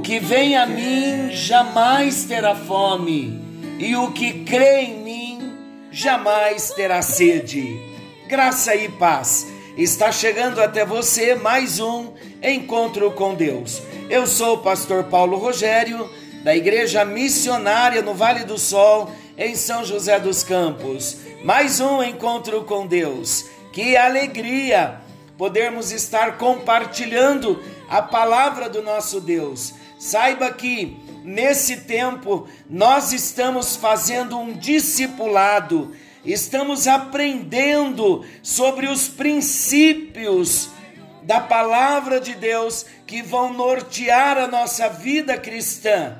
O que vem a mim jamais terá fome, e o que crê em mim jamais terá sede. Graça e paz. Está chegando até você mais um encontro com Deus. Eu sou o pastor Paulo Rogério, da Igreja Missionária no Vale do Sol, em São José dos Campos. Mais um encontro com Deus. Que alegria podermos estar compartilhando a palavra do nosso Deus. Saiba que nesse tempo nós estamos fazendo um discipulado, estamos aprendendo sobre os princípios da palavra de Deus que vão nortear a nossa vida cristã.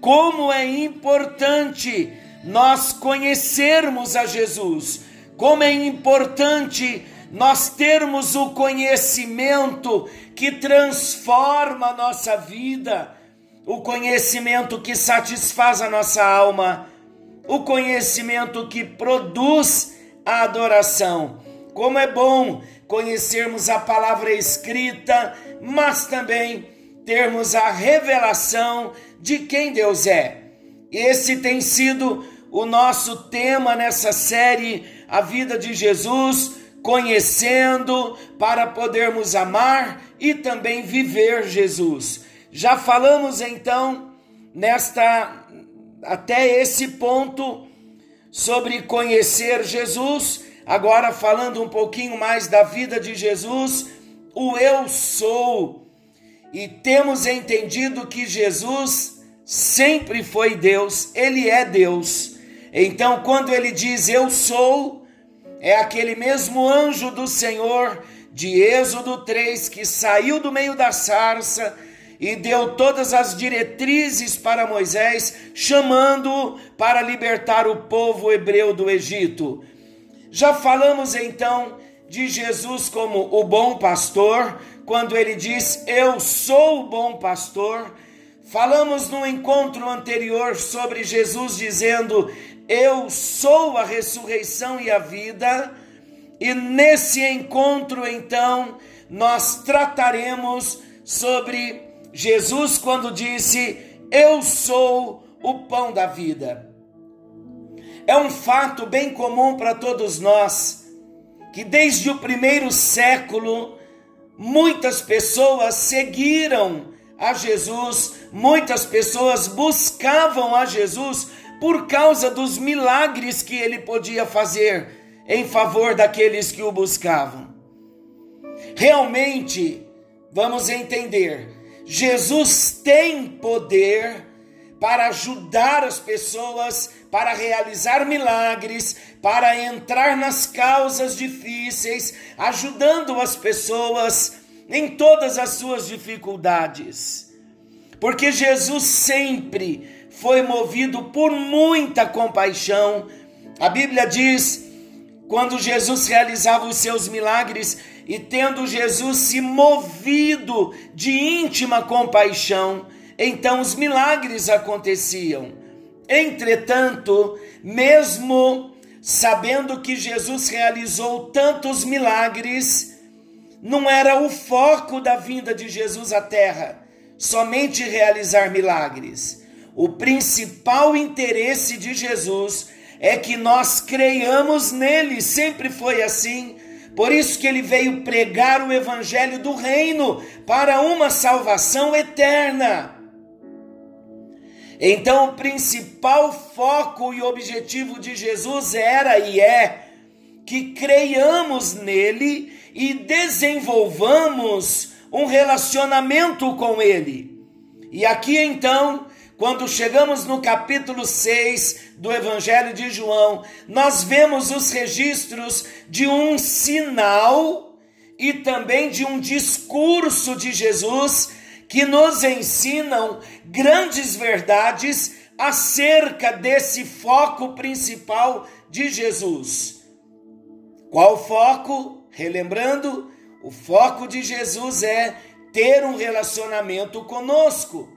Como é importante nós conhecermos a Jesus como é importante nós termos o conhecimento que transforma a nossa vida, o conhecimento que satisfaz a nossa alma, o conhecimento que produz a adoração. Como é bom conhecermos a palavra escrita, mas também termos a revelação de quem Deus é. Esse tem sido o nosso tema nessa série, a vida de Jesus, conhecendo para podermos amar e também viver Jesus. Já falamos então nesta até esse ponto sobre conhecer Jesus, agora falando um pouquinho mais da vida de Jesus, o eu sou. E temos entendido que Jesus sempre foi Deus, ele é Deus. Então, quando ele diz eu sou, é aquele mesmo anjo do Senhor de Êxodo 3 que saiu do meio da sarça e deu todas as diretrizes para Moisés, chamando para libertar o povo hebreu do Egito. Já falamos então de Jesus como o bom pastor, quando ele diz: Eu sou o bom pastor. Falamos no encontro anterior sobre Jesus dizendo: eu sou a ressurreição e a vida, e nesse encontro então nós trataremos sobre Jesus quando disse: Eu sou o pão da vida. É um fato bem comum para todos nós que desde o primeiro século muitas pessoas seguiram a Jesus, muitas pessoas buscavam a Jesus por causa dos milagres que ele podia fazer em favor daqueles que o buscavam. Realmente, vamos entender, Jesus tem poder para ajudar as pessoas, para realizar milagres, para entrar nas causas difíceis, ajudando as pessoas em todas as suas dificuldades. Porque Jesus sempre foi movido por muita compaixão. A Bíblia diz: quando Jesus realizava os seus milagres e tendo Jesus se movido de íntima compaixão, então os milagres aconteciam. Entretanto, mesmo sabendo que Jesus realizou tantos milagres, não era o foco da vinda de Jesus à terra, somente realizar milagres. O principal interesse de Jesus é que nós creiamos nele, sempre foi assim. Por isso que ele veio pregar o evangelho do reino para uma salvação eterna. Então, o principal foco e objetivo de Jesus era e é que creiamos nele e desenvolvamos um relacionamento com ele. E aqui então quando chegamos no capítulo 6 do Evangelho de João, nós vemos os registros de um sinal e também de um discurso de Jesus que nos ensinam grandes verdades acerca desse foco principal de Jesus. Qual foco? Relembrando, o foco de Jesus é ter um relacionamento conosco.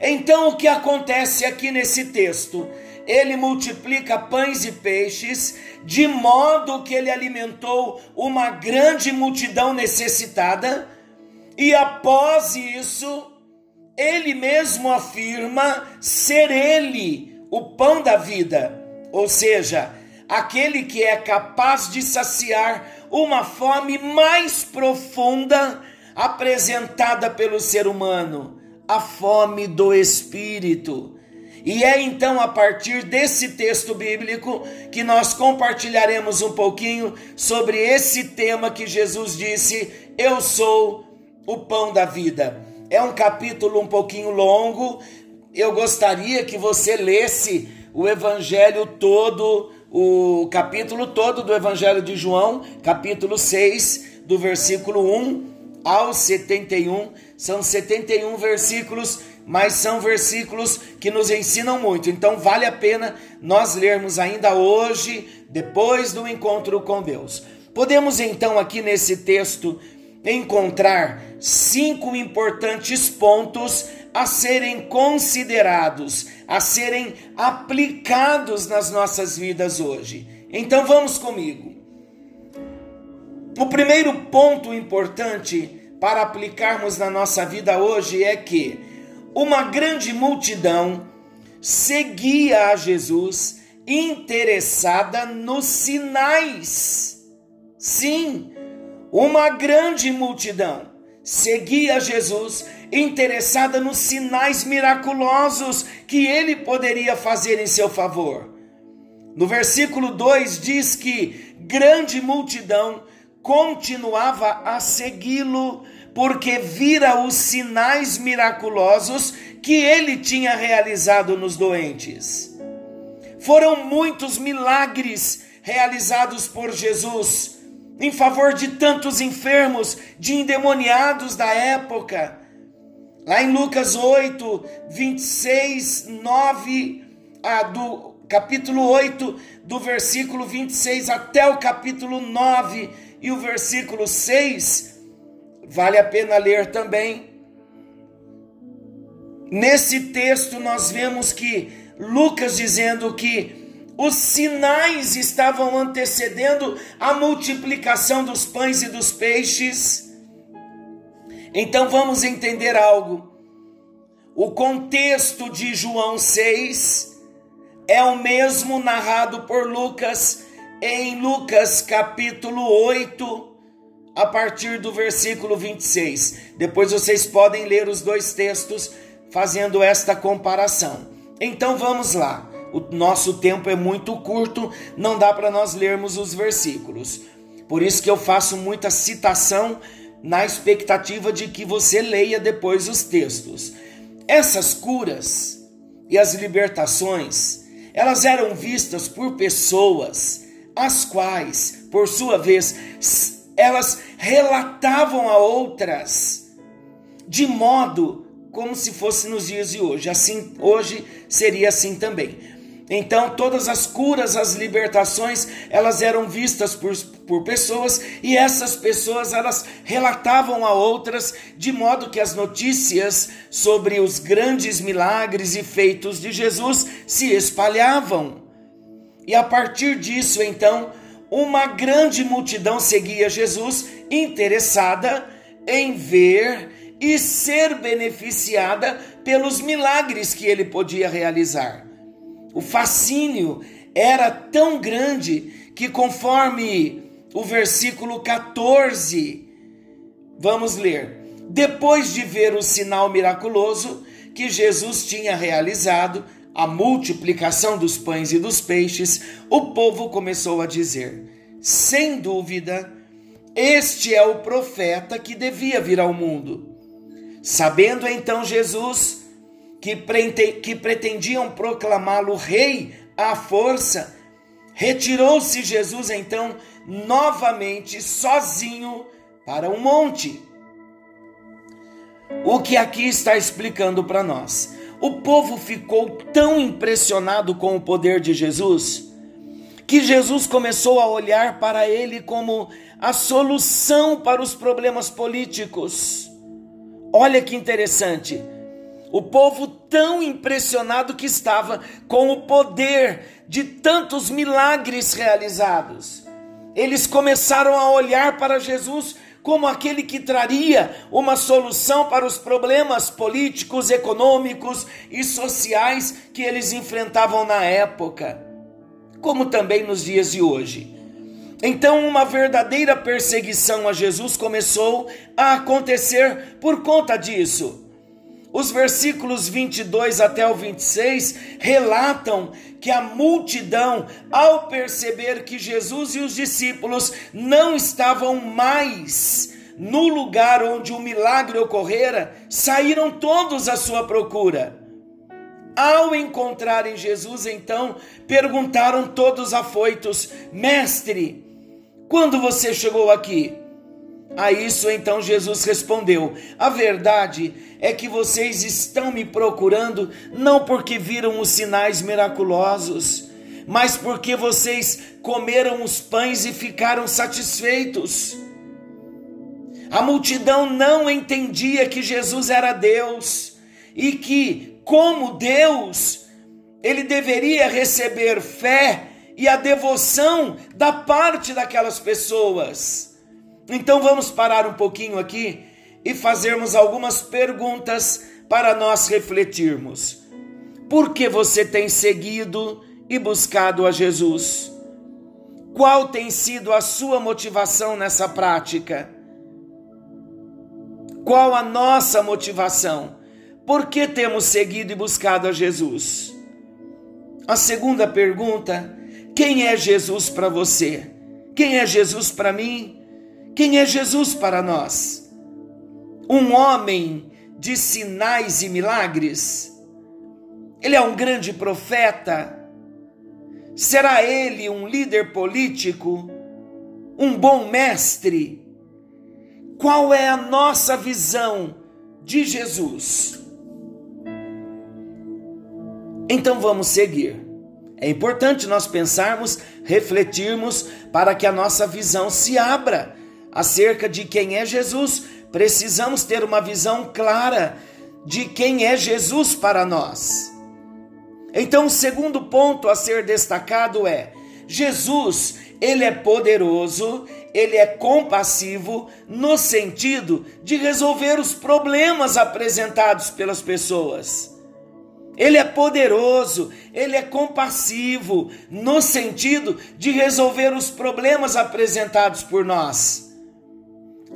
Então, o que acontece aqui nesse texto? ele multiplica pães e peixes, de modo que ele alimentou uma grande multidão necessitada, e após isso, ele mesmo afirma ser ele o pão da vida, ou seja, aquele que é capaz de saciar uma fome mais profunda apresentada pelo ser humano, a fome do espírito. E é então a partir desse texto bíblico que nós compartilharemos um pouquinho sobre esse tema que Jesus disse: Eu sou o pão da vida. É um capítulo um pouquinho longo. Eu gostaria que você lesse o evangelho todo, o capítulo todo do evangelho de João, capítulo 6, do versículo 1 ao 71. São 71 versículos mas são versículos que nos ensinam muito. Então vale a pena nós lermos ainda hoje, depois do encontro com Deus. Podemos então aqui nesse texto encontrar cinco importantes pontos a serem considerados, a serem aplicados nas nossas vidas hoje. Então vamos comigo. O primeiro ponto importante para aplicarmos na nossa vida hoje é que uma grande multidão seguia a Jesus interessada nos sinais. Sim, uma grande multidão seguia Jesus interessada nos sinais miraculosos que ele poderia fazer em seu favor. No versículo 2 diz que grande multidão continuava a segui-lo porque vira os sinais miraculosos que ele tinha realizado nos doentes. Foram muitos milagres realizados por Jesus em favor de tantos enfermos, de endemoniados da época. Lá em Lucas 8, 26, 9, ah, do capítulo 8, do versículo 26 até o capítulo 9 e o versículo 6, Vale a pena ler também. Nesse texto nós vemos que Lucas dizendo que os sinais estavam antecedendo a multiplicação dos pães e dos peixes. Então vamos entender algo. O contexto de João 6 é o mesmo narrado por Lucas em Lucas capítulo 8, a partir do versículo 26. Depois vocês podem ler os dois textos fazendo esta comparação. Então vamos lá. O nosso tempo é muito curto, não dá para nós lermos os versículos. Por isso que eu faço muita citação na expectativa de que você leia depois os textos. Essas curas e as libertações, elas eram vistas por pessoas as quais, por sua vez, elas relatavam a outras de modo como se fosse nos dias de hoje. Assim, hoje seria assim também. Então, todas as curas, as libertações, elas eram vistas por, por pessoas e essas pessoas elas relatavam a outras de modo que as notícias sobre os grandes milagres e feitos de Jesus se espalhavam. E a partir disso, então, uma grande multidão seguia Jesus, interessada em ver e ser beneficiada pelos milagres que ele podia realizar. O fascínio era tão grande que, conforme o versículo 14, vamos ler. Depois de ver o sinal miraculoso que Jesus tinha realizado, a multiplicação dos pães e dos peixes, o povo começou a dizer: sem dúvida, este é o profeta que devia vir ao mundo. Sabendo então Jesus que, que pretendiam proclamá-lo rei à força, retirou-se Jesus então novamente sozinho para um monte. O que aqui está explicando para nós? O povo ficou tão impressionado com o poder de Jesus que Jesus começou a olhar para ele como a solução para os problemas políticos. Olha que interessante. O povo tão impressionado que estava com o poder de tantos milagres realizados. Eles começaram a olhar para Jesus como aquele que traria uma solução para os problemas políticos, econômicos e sociais que eles enfrentavam na época, como também nos dias de hoje. Então, uma verdadeira perseguição a Jesus começou a acontecer por conta disso. Os versículos 22 até o 26 relatam que a multidão, ao perceber que Jesus e os discípulos não estavam mais no lugar onde o milagre ocorrera, saíram todos à sua procura. Ao encontrarem Jesus, então, perguntaram todos afoitos: Mestre, quando você chegou aqui? A isso então Jesus respondeu: A verdade é que vocês estão me procurando não porque viram os sinais miraculosos, mas porque vocês comeram os pães e ficaram satisfeitos. A multidão não entendia que Jesus era Deus e que, como Deus, ele deveria receber fé e a devoção da parte daquelas pessoas. Então vamos parar um pouquinho aqui e fazermos algumas perguntas para nós refletirmos. Por que você tem seguido e buscado a Jesus? Qual tem sido a sua motivação nessa prática? Qual a nossa motivação? Por que temos seguido e buscado a Jesus? A segunda pergunta: quem é Jesus para você? Quem é Jesus para mim? Quem é Jesus para nós? Um homem de sinais e milagres? Ele é um grande profeta? Será ele um líder político? Um bom mestre? Qual é a nossa visão de Jesus? Então vamos seguir. É importante nós pensarmos, refletirmos, para que a nossa visão se abra acerca de quem é Jesus, precisamos ter uma visão clara de quem é Jesus para nós. Então, o segundo ponto a ser destacado é: Jesus, ele é poderoso, ele é compassivo no sentido de resolver os problemas apresentados pelas pessoas. Ele é poderoso, ele é compassivo no sentido de resolver os problemas apresentados por nós.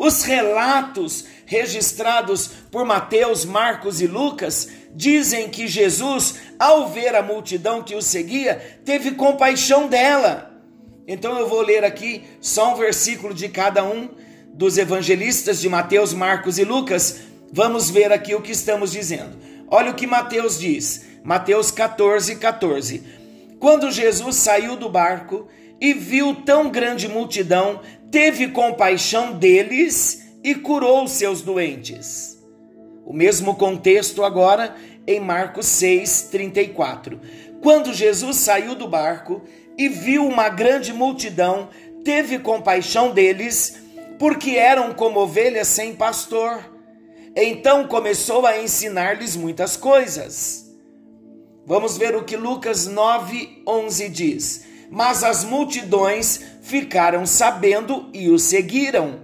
Os relatos registrados por Mateus, Marcos e Lucas dizem que Jesus, ao ver a multidão que o seguia, teve compaixão dela. Então eu vou ler aqui só um versículo de cada um dos evangelistas de Mateus, Marcos e Lucas. Vamos ver aqui o que estamos dizendo. Olha o que Mateus diz. Mateus 14, 14. Quando Jesus saiu do barco e viu tão grande multidão, teve compaixão deles e curou seus doentes. O mesmo contexto agora em Marcos 6, 34. Quando Jesus saiu do barco e viu uma grande multidão, teve compaixão deles, porque eram como ovelhas sem pastor. Então começou a ensinar-lhes muitas coisas. Vamos ver o que Lucas 9, 11 diz mas as multidões ficaram sabendo e o seguiram.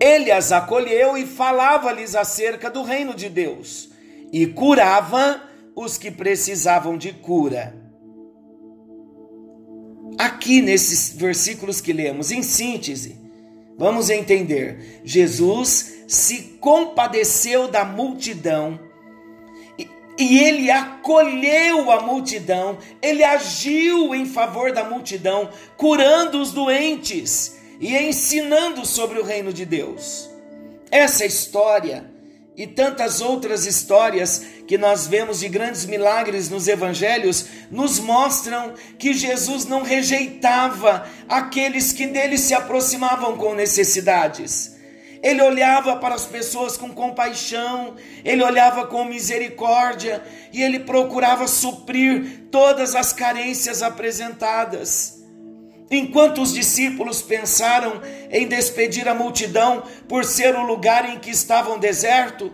Ele as acolheu e falava-lhes acerca do reino de Deus e curava os que precisavam de cura. Aqui nesses versículos que lemos, em síntese, vamos entender: Jesus se compadeceu da multidão e ele acolheu a multidão, ele agiu em favor da multidão, curando os doentes e ensinando sobre o reino de Deus. Essa história e tantas outras histórias que nós vemos de grandes milagres nos evangelhos nos mostram que Jesus não rejeitava aqueles que dele se aproximavam com necessidades ele olhava para as pessoas com compaixão, ele olhava com misericórdia e ele procurava suprir todas as carências apresentadas. Enquanto os discípulos pensaram em despedir a multidão por ser o lugar em que estavam deserto,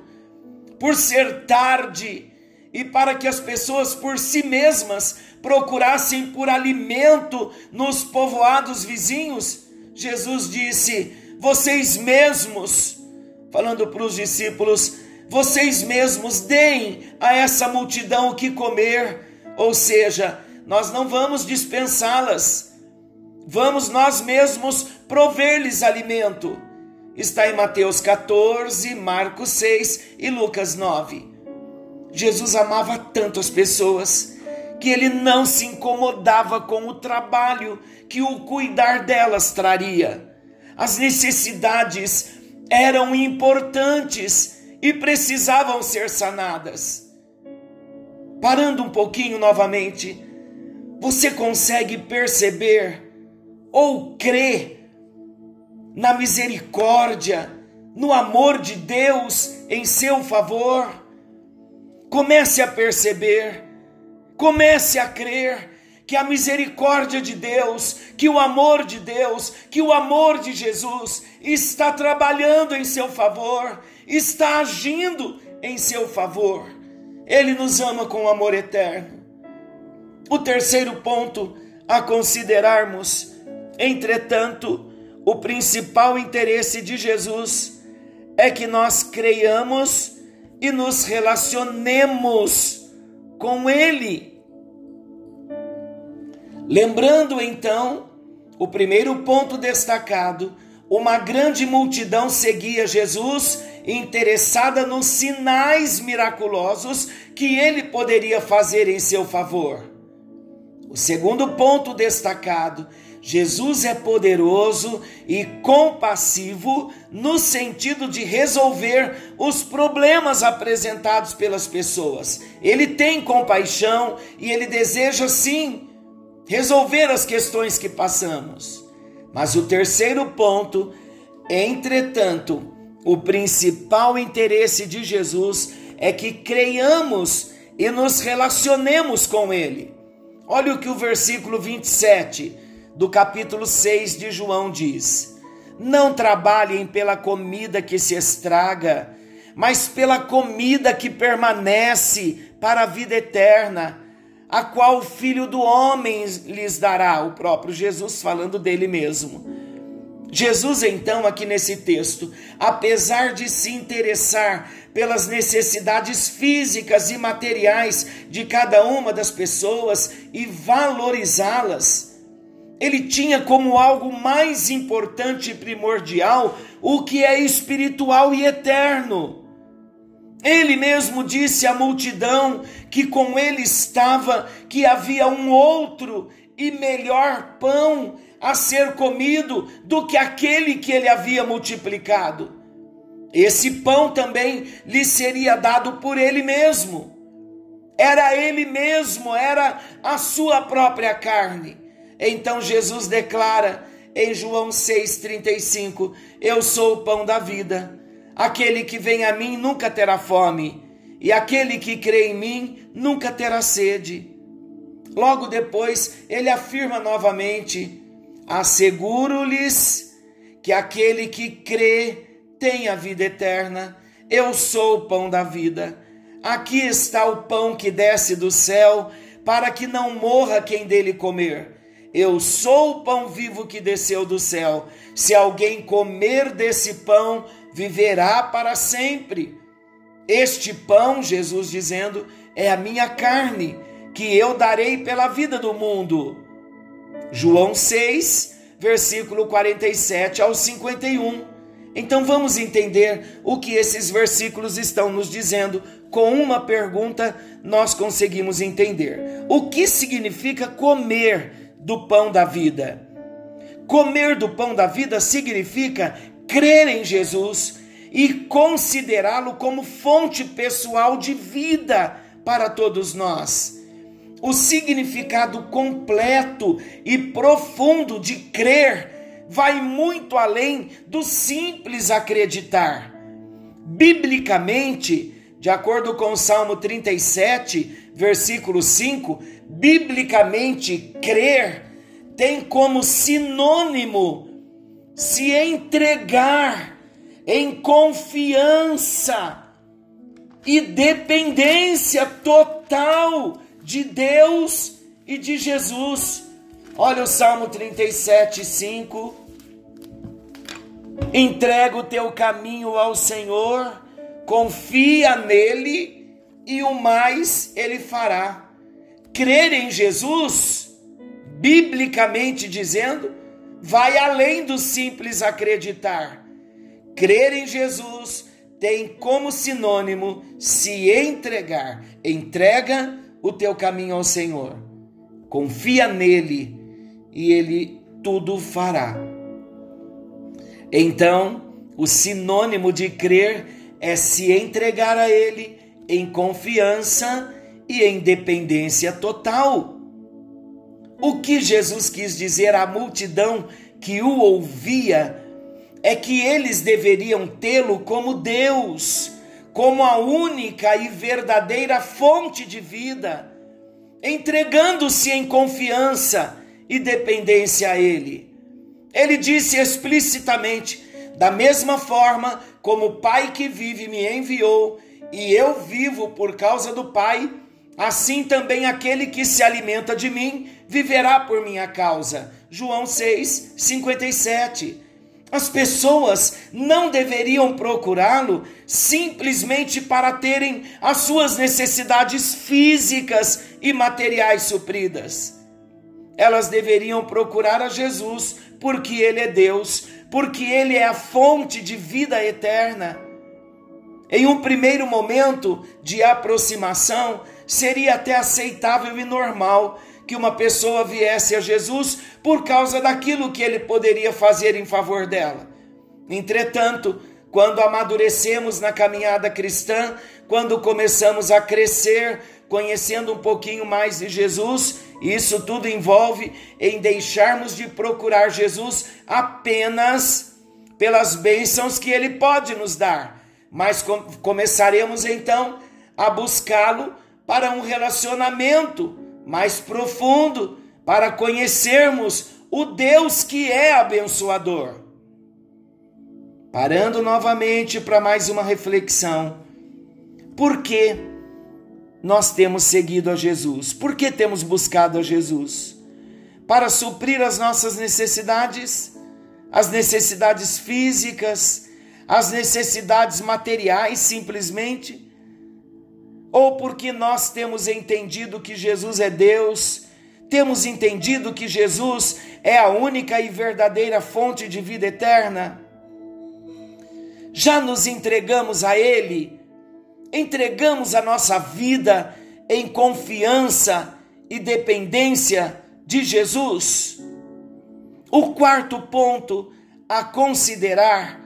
por ser tarde e para que as pessoas por si mesmas procurassem por alimento nos povoados vizinhos, Jesus disse: Vocês mesmos, falando para os discípulos, vocês mesmos deem a essa multidão o que comer, ou seja, nós não vamos dispensá-las, vamos nós mesmos prover-lhes alimento. Está em Mateus 14, Marcos 6 e Lucas 9. Jesus amava tanto as pessoas que ele não se incomodava com o trabalho que o cuidar delas traria. As necessidades eram importantes e precisavam ser sanadas. Parando um pouquinho novamente, você consegue perceber ou crer na misericórdia, no amor de Deus em seu favor? Comece a perceber, comece a crer que a misericórdia de Deus, que o amor de Deus, que o amor de Jesus está trabalhando em seu favor, está agindo em seu favor. Ele nos ama com amor eterno. O terceiro ponto a considerarmos, entretanto, o principal interesse de Jesus é que nós creiamos e nos relacionemos com Ele. Lembrando então, o primeiro ponto destacado, uma grande multidão seguia Jesus, interessada nos sinais miraculosos que ele poderia fazer em seu favor. O segundo ponto destacado Jesus é poderoso e compassivo no sentido de resolver os problemas apresentados pelas pessoas. Ele tem compaixão e ele deseja sim resolver as questões que passamos. Mas o terceiro ponto, entretanto, o principal interesse de Jesus é que creiamos e nos relacionemos com Ele. Olha o que o versículo 27 do capítulo 6 de João diz: Não trabalhem pela comida que se estraga, mas pela comida que permanece para a vida eterna, a qual o Filho do Homem lhes dará, o próprio Jesus falando dele mesmo. Jesus, então, aqui nesse texto, apesar de se interessar pelas necessidades físicas e materiais de cada uma das pessoas e valorizá-las, ele tinha como algo mais importante e primordial o que é espiritual e eterno. Ele mesmo disse à multidão que com ele estava que havia um outro e melhor pão a ser comido do que aquele que ele havia multiplicado. Esse pão também lhe seria dado por ele mesmo. Era ele mesmo, era a sua própria carne. Então Jesus declara em João 6,35: Eu sou o pão da vida. Aquele que vem a mim nunca terá fome, e aquele que crê em mim nunca terá sede. Logo depois, ele afirma novamente: Asseguro-lhes que aquele que crê tem a vida eterna. Eu sou o pão da vida. Aqui está o pão que desce do céu, para que não morra quem dele comer. Eu sou o pão vivo que desceu do céu. Se alguém comer desse pão, viverá para sempre. Este pão, Jesus dizendo, é a minha carne, que eu darei pela vida do mundo. João 6, versículo 47 ao 51. Então vamos entender o que esses versículos estão nos dizendo. Com uma pergunta, nós conseguimos entender. O que significa comer do pão da vida. Comer do pão da vida significa crer em Jesus e considerá-lo como fonte pessoal de vida para todos nós. O significado completo e profundo de crer vai muito além do simples acreditar. Biblicamente, de acordo com o Salmo 37, versículo 5, biblicamente, crer tem como sinônimo se entregar em confiança e dependência total de Deus e de Jesus. Olha o Salmo 37, 5. Entrega o teu caminho ao Senhor, confia nele e o mais ele fará. Crer em Jesus, biblicamente dizendo, vai além do simples acreditar. Crer em Jesus tem como sinônimo se entregar. Entrega o teu caminho ao Senhor. Confia nele e ele tudo fará. Então, o sinônimo de crer é se entregar a ele em confiança e em dependência total. O que Jesus quis dizer à multidão que o ouvia é que eles deveriam tê-lo como Deus, como a única e verdadeira fonte de vida, entregando-se em confiança e dependência a Ele. Ele disse explicitamente: da mesma forma como o Pai que vive me enviou, e eu vivo por causa do Pai, Assim também aquele que se alimenta de mim viverá por minha causa. João 6, 57. As pessoas não deveriam procurá-lo simplesmente para terem as suas necessidades físicas e materiais supridas. Elas deveriam procurar a Jesus porque Ele é Deus, porque Ele é a fonte de vida eterna. Em um primeiro momento de aproximação, seria até aceitável e normal que uma pessoa viesse a Jesus por causa daquilo que ele poderia fazer em favor dela. Entretanto, quando amadurecemos na caminhada cristã, quando começamos a crescer, conhecendo um pouquinho mais de Jesus, isso tudo envolve em deixarmos de procurar Jesus apenas pelas bênçãos que ele pode nos dar, mas com começaremos então a buscá-lo para um relacionamento mais profundo, para conhecermos o Deus que é abençoador. Parando novamente para mais uma reflexão. Por que nós temos seguido a Jesus? Por que temos buscado a Jesus? Para suprir as nossas necessidades, as necessidades físicas, as necessidades materiais, simplesmente? Ou porque nós temos entendido que Jesus é Deus, temos entendido que Jesus é a única e verdadeira fonte de vida eterna, já nos entregamos a Ele, entregamos a nossa vida em confiança e dependência de Jesus. O quarto ponto a considerar: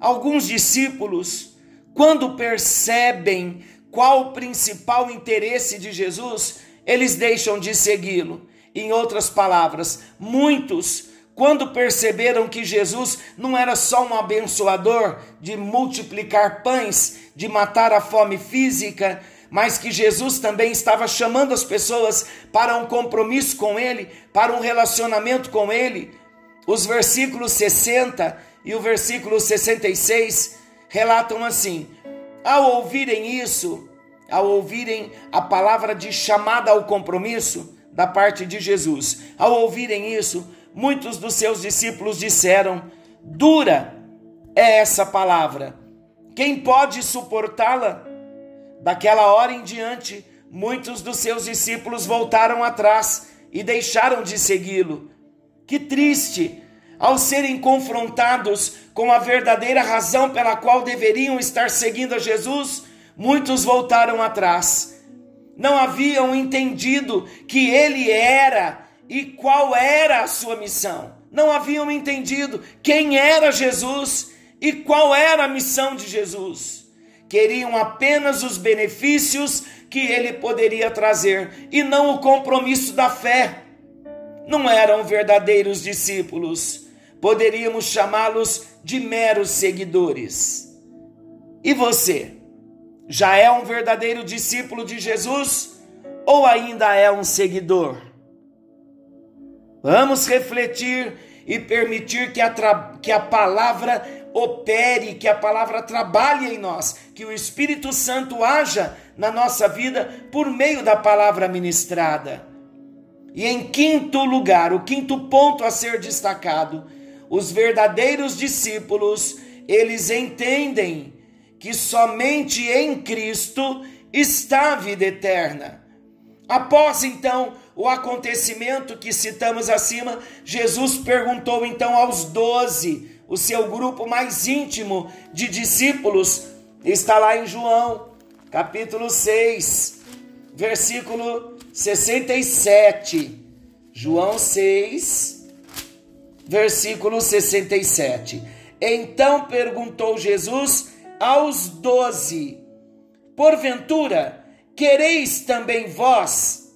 alguns discípulos, quando percebem qual o principal interesse de Jesus, eles deixam de segui-lo. Em outras palavras, muitos, quando perceberam que Jesus não era só um abençoador de multiplicar pães, de matar a fome física, mas que Jesus também estava chamando as pessoas para um compromisso com Ele, para um relacionamento com Ele. Os versículos 60 e o versículo 66 relatam assim: ao ouvirem isso, ao ouvirem a palavra de chamada ao compromisso da parte de Jesus, ao ouvirem isso, muitos dos seus discípulos disseram: Dura é essa palavra, quem pode suportá-la? Daquela hora em diante, muitos dos seus discípulos voltaram atrás e deixaram de segui-lo. Que triste! Ao serem confrontados com a verdadeira razão pela qual deveriam estar seguindo a Jesus, muitos voltaram atrás. Não haviam entendido que ele era e qual era a sua missão. Não haviam entendido quem era Jesus e qual era a missão de Jesus. Queriam apenas os benefícios que ele poderia trazer e não o compromisso da fé. Não eram verdadeiros discípulos poderíamos chamá-los de meros seguidores. E você, já é um verdadeiro discípulo de Jesus ou ainda é um seguidor? Vamos refletir e permitir que a, que a palavra opere, que a palavra trabalhe em nós, que o Espírito Santo haja na nossa vida por meio da palavra ministrada. E em quinto lugar, o quinto ponto a ser destacado, os verdadeiros discípulos, eles entendem que somente em Cristo está a vida eterna. Após então o acontecimento que citamos acima, Jesus perguntou então aos doze, o seu grupo mais íntimo de discípulos, está lá em João, capítulo 6, versículo 67. João 6, versículo 67. Então perguntou Jesus aos doze: Porventura, quereis também vós,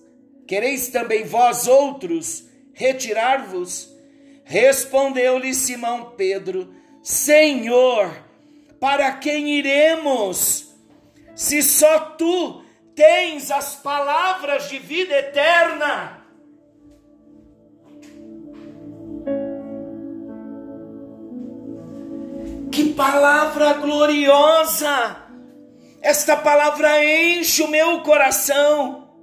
quereis também vós outros retirar-vos? Respondeu-lhe Simão Pedro: Senhor, para quem iremos? Se só tu tens as palavras de vida eterna. Que palavra gloriosa! Esta palavra enche o meu coração.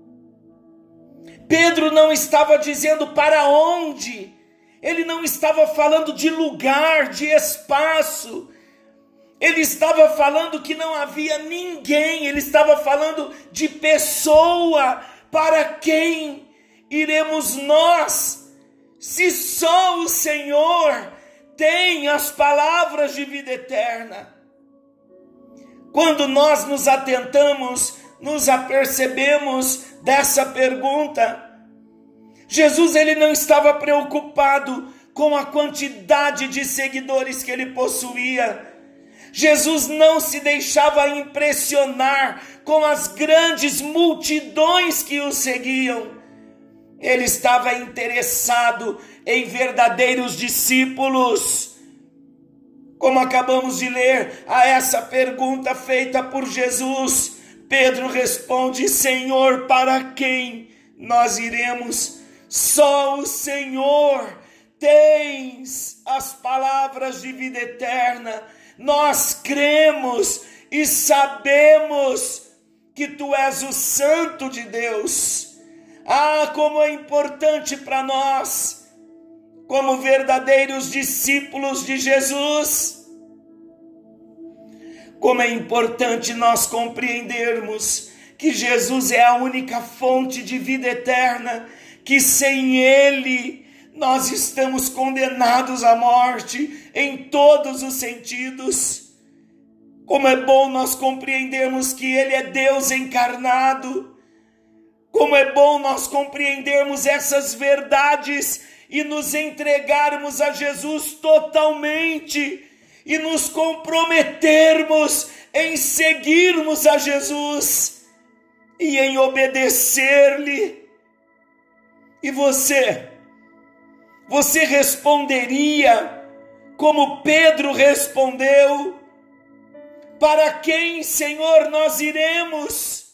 Pedro não estava dizendo para onde, ele não estava falando de lugar, de espaço, ele estava falando que não havia ninguém, ele estava falando de pessoa para quem iremos nós, se só o Senhor tem as palavras de vida eterna. Quando nós nos atentamos, nos apercebemos dessa pergunta, Jesus ele não estava preocupado com a quantidade de seguidores que ele possuía. Jesus não se deixava impressionar com as grandes multidões que o seguiam. Ele estava interessado em verdadeiros discípulos. Como acabamos de ler a essa pergunta feita por Jesus, Pedro responde: Senhor, para quem nós iremos? Só o Senhor tens as palavras de vida eterna. Nós cremos e sabemos que tu és o Santo de Deus. Ah, como é importante para nós, como verdadeiros discípulos de Jesus, como é importante nós compreendermos que Jesus é a única fonte de vida eterna que sem Ele nós estamos condenados à morte em todos os sentidos. Como é bom nós compreendermos que Ele é Deus encarnado. Como é bom nós compreendermos essas verdades e nos entregarmos a Jesus totalmente e nos comprometermos em seguirmos a Jesus e em obedecer-lhe. E você? Você responderia como Pedro respondeu: Para quem, Senhor, nós iremos?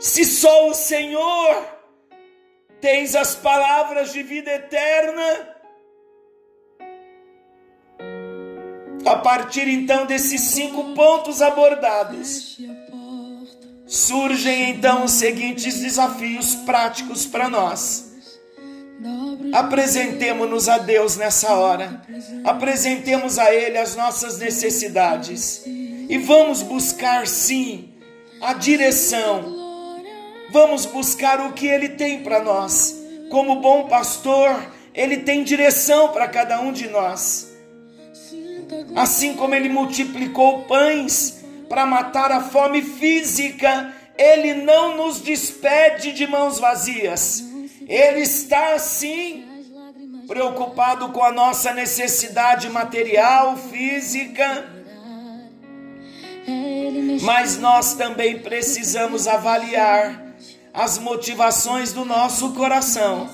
Se só o Senhor tens as palavras de vida eterna. A partir então desses cinco pontos abordados, surgem então os seguintes desafios práticos para nós. Apresentemos-nos a Deus nessa hora, apresentemos a Ele as nossas necessidades e vamos buscar sim a direção, vamos buscar o que Ele tem para nós. Como bom pastor, Ele tem direção para cada um de nós. Assim como Ele multiplicou pães para matar a fome física, Ele não nos despede de mãos vazias. Ele está assim preocupado com a nossa necessidade material, física. Mas nós também precisamos avaliar as motivações do nosso coração,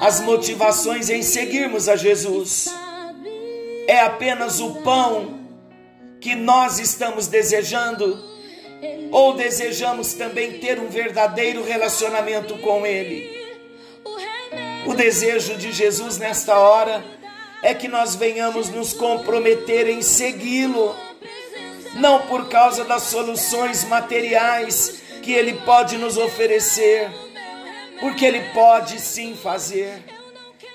as motivações em seguirmos a Jesus. É apenas o pão que nós estamos desejando, ou desejamos também ter um verdadeiro relacionamento com Ele. O desejo de Jesus nesta hora é que nós venhamos nos comprometer em segui-lo, não por causa das soluções materiais que ele pode nos oferecer, porque ele pode sim fazer,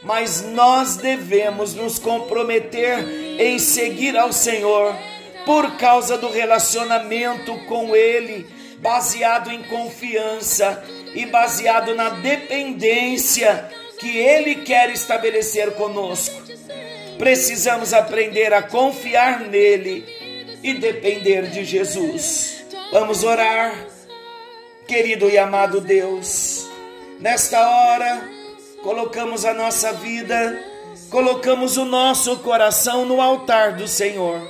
mas nós devemos nos comprometer em seguir ao Senhor por causa do relacionamento com ele, baseado em confiança e baseado na dependência que ele quer estabelecer conosco. Precisamos aprender a confiar nele e depender de Jesus. Vamos orar, querido e amado Deus. Nesta hora, colocamos a nossa vida, colocamos o nosso coração no altar do Senhor.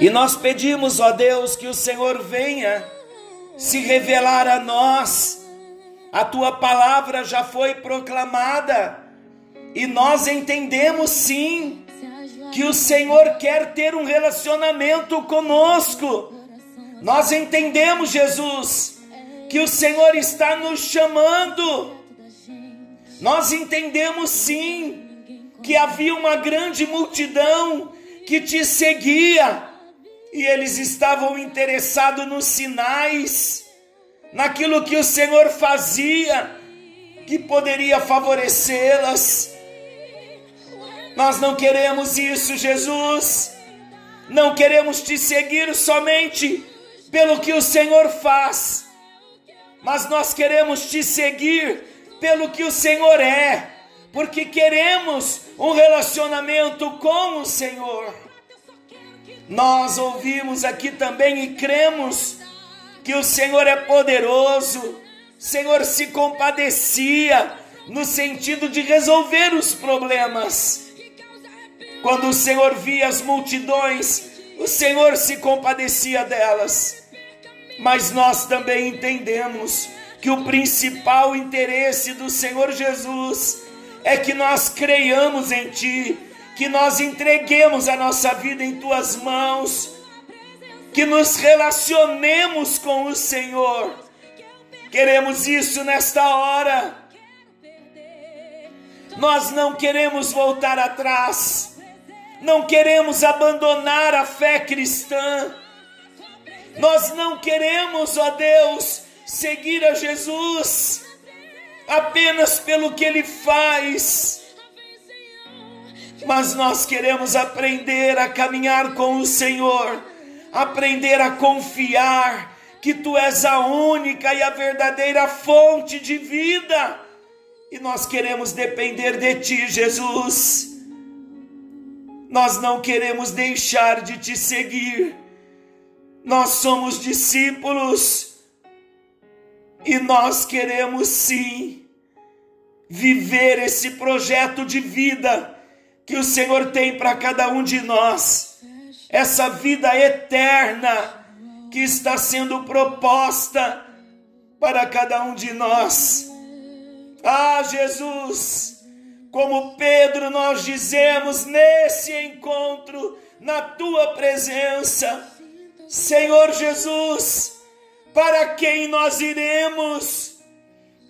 E nós pedimos, ó Deus, que o Senhor venha se revelar a nós. A tua palavra já foi proclamada e nós entendemos sim que o Senhor quer ter um relacionamento conosco. Nós entendemos, Jesus, que o Senhor está nos chamando. Nós entendemos sim que havia uma grande multidão que te seguia e eles estavam interessados nos sinais, naquilo que o Senhor fazia, que poderia favorecê-las. Nós não queremos isso, Jesus. Não queremos te seguir somente pelo que o Senhor faz, mas nós queremos te seguir pelo que o Senhor é, porque queremos um relacionamento com o Senhor. Nós ouvimos aqui também e cremos que o Senhor é poderoso, Senhor se compadecia no sentido de resolver os problemas. Quando o Senhor via as multidões, o Senhor se compadecia delas. Mas nós também entendemos que o principal interesse do Senhor Jesus é que nós creiamos em Ti, que nós entreguemos a nossa vida em Tuas mãos, que nos relacionemos com o Senhor. Queremos isso nesta hora. Nós não queremos voltar atrás não queremos abandonar a fé cristã, nós não queremos, ó Deus, seguir a Jesus apenas pelo que Ele faz, mas nós queremos aprender a caminhar com o Senhor, aprender a confiar que Tu és a única e a verdadeira fonte de vida, e nós queremos depender de Ti, Jesus. Nós não queremos deixar de te seguir. Nós somos discípulos e nós queremos sim viver esse projeto de vida que o Senhor tem para cada um de nós, essa vida eterna que está sendo proposta para cada um de nós. Ah, Jesus! Como Pedro, nós dizemos nesse encontro, na tua presença, Senhor Jesus, para quem nós iremos?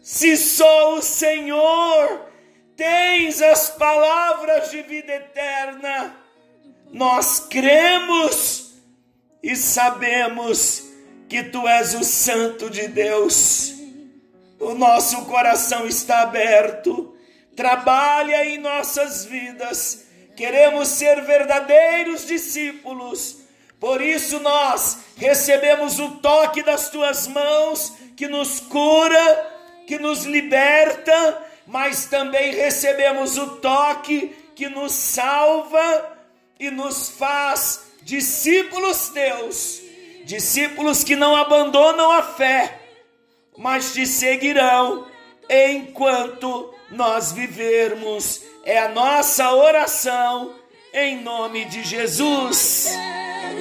Se só o Senhor tens as palavras de vida eterna, nós cremos e sabemos que tu és o Santo de Deus. O nosso coração está aberto trabalha em nossas vidas. Queremos ser verdadeiros discípulos. Por isso nós recebemos o toque das tuas mãos que nos cura, que nos liberta, mas também recebemos o toque que nos salva e nos faz discípulos teus, discípulos que não abandonam a fé, mas te seguirão enquanto nós vivermos. É a nossa oração em nome de Jesus.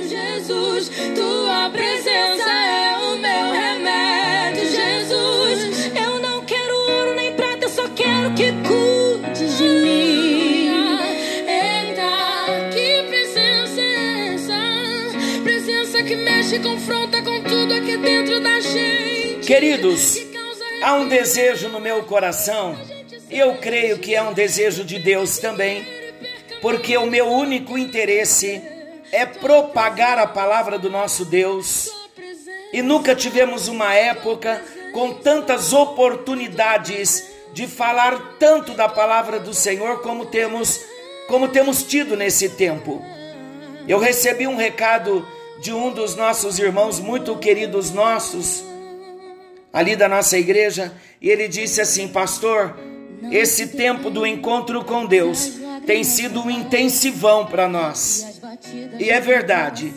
Jesus, tua presença é o meu remédio, Jesus. Eu não quero ouro nem prata, eu só quero que cuides de mim. Eita, que presença é essa? Presença que mexe, confronta com tudo aqui dentro da gente. Queridos, há um desejo no meu coração E eu creio que é um desejo de Deus também, porque o meu único interesse é propagar a palavra do nosso Deus. E nunca tivemos uma época com tantas oportunidades de falar tanto da palavra do Senhor como temos como temos tido nesse tempo. Eu recebi um recado de um dos nossos irmãos muito queridos nossos ali da nossa igreja, e ele disse assim: "Pastor, esse tempo do encontro com Deus tem sido um intensivão para nós. E é verdade.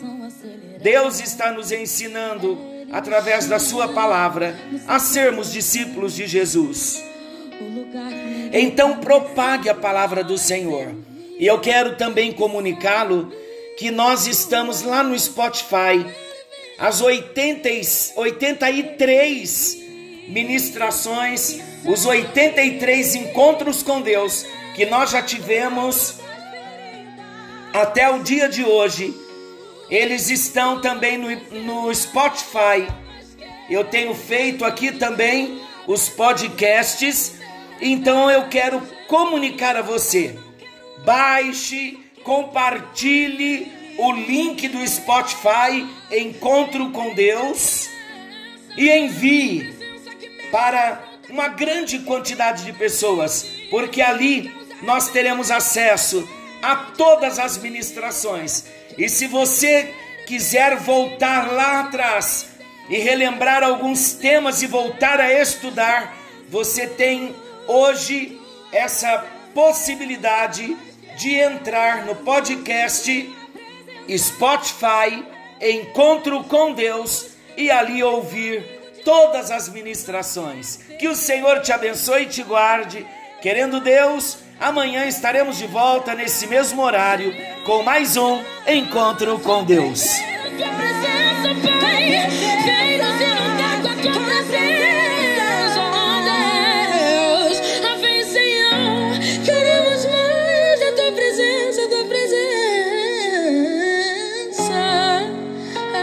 Deus está nos ensinando, através da Sua palavra, a sermos discípulos de Jesus. Então, propague a palavra do Senhor. E eu quero também comunicá-lo que nós estamos lá no Spotify, as 80, 83 ministrações, os 83 encontros com Deus que nós já tivemos até o dia de hoje, eles estão também no, no Spotify. Eu tenho feito aqui também os podcasts, então eu quero comunicar a você. Baixe, compartilhe o link do Spotify Encontro com Deus e envie para uma grande quantidade de pessoas, porque ali nós teremos acesso a todas as ministrações. E se você quiser voltar lá atrás e relembrar alguns temas e voltar a estudar, você tem hoje essa possibilidade de entrar no podcast Spotify Encontro com Deus e ali ouvir todas as ministrações. Que o Senhor te abençoe e te guarde. Querendo Deus, amanhã estaremos de volta nesse mesmo horário com mais um encontro com Deus.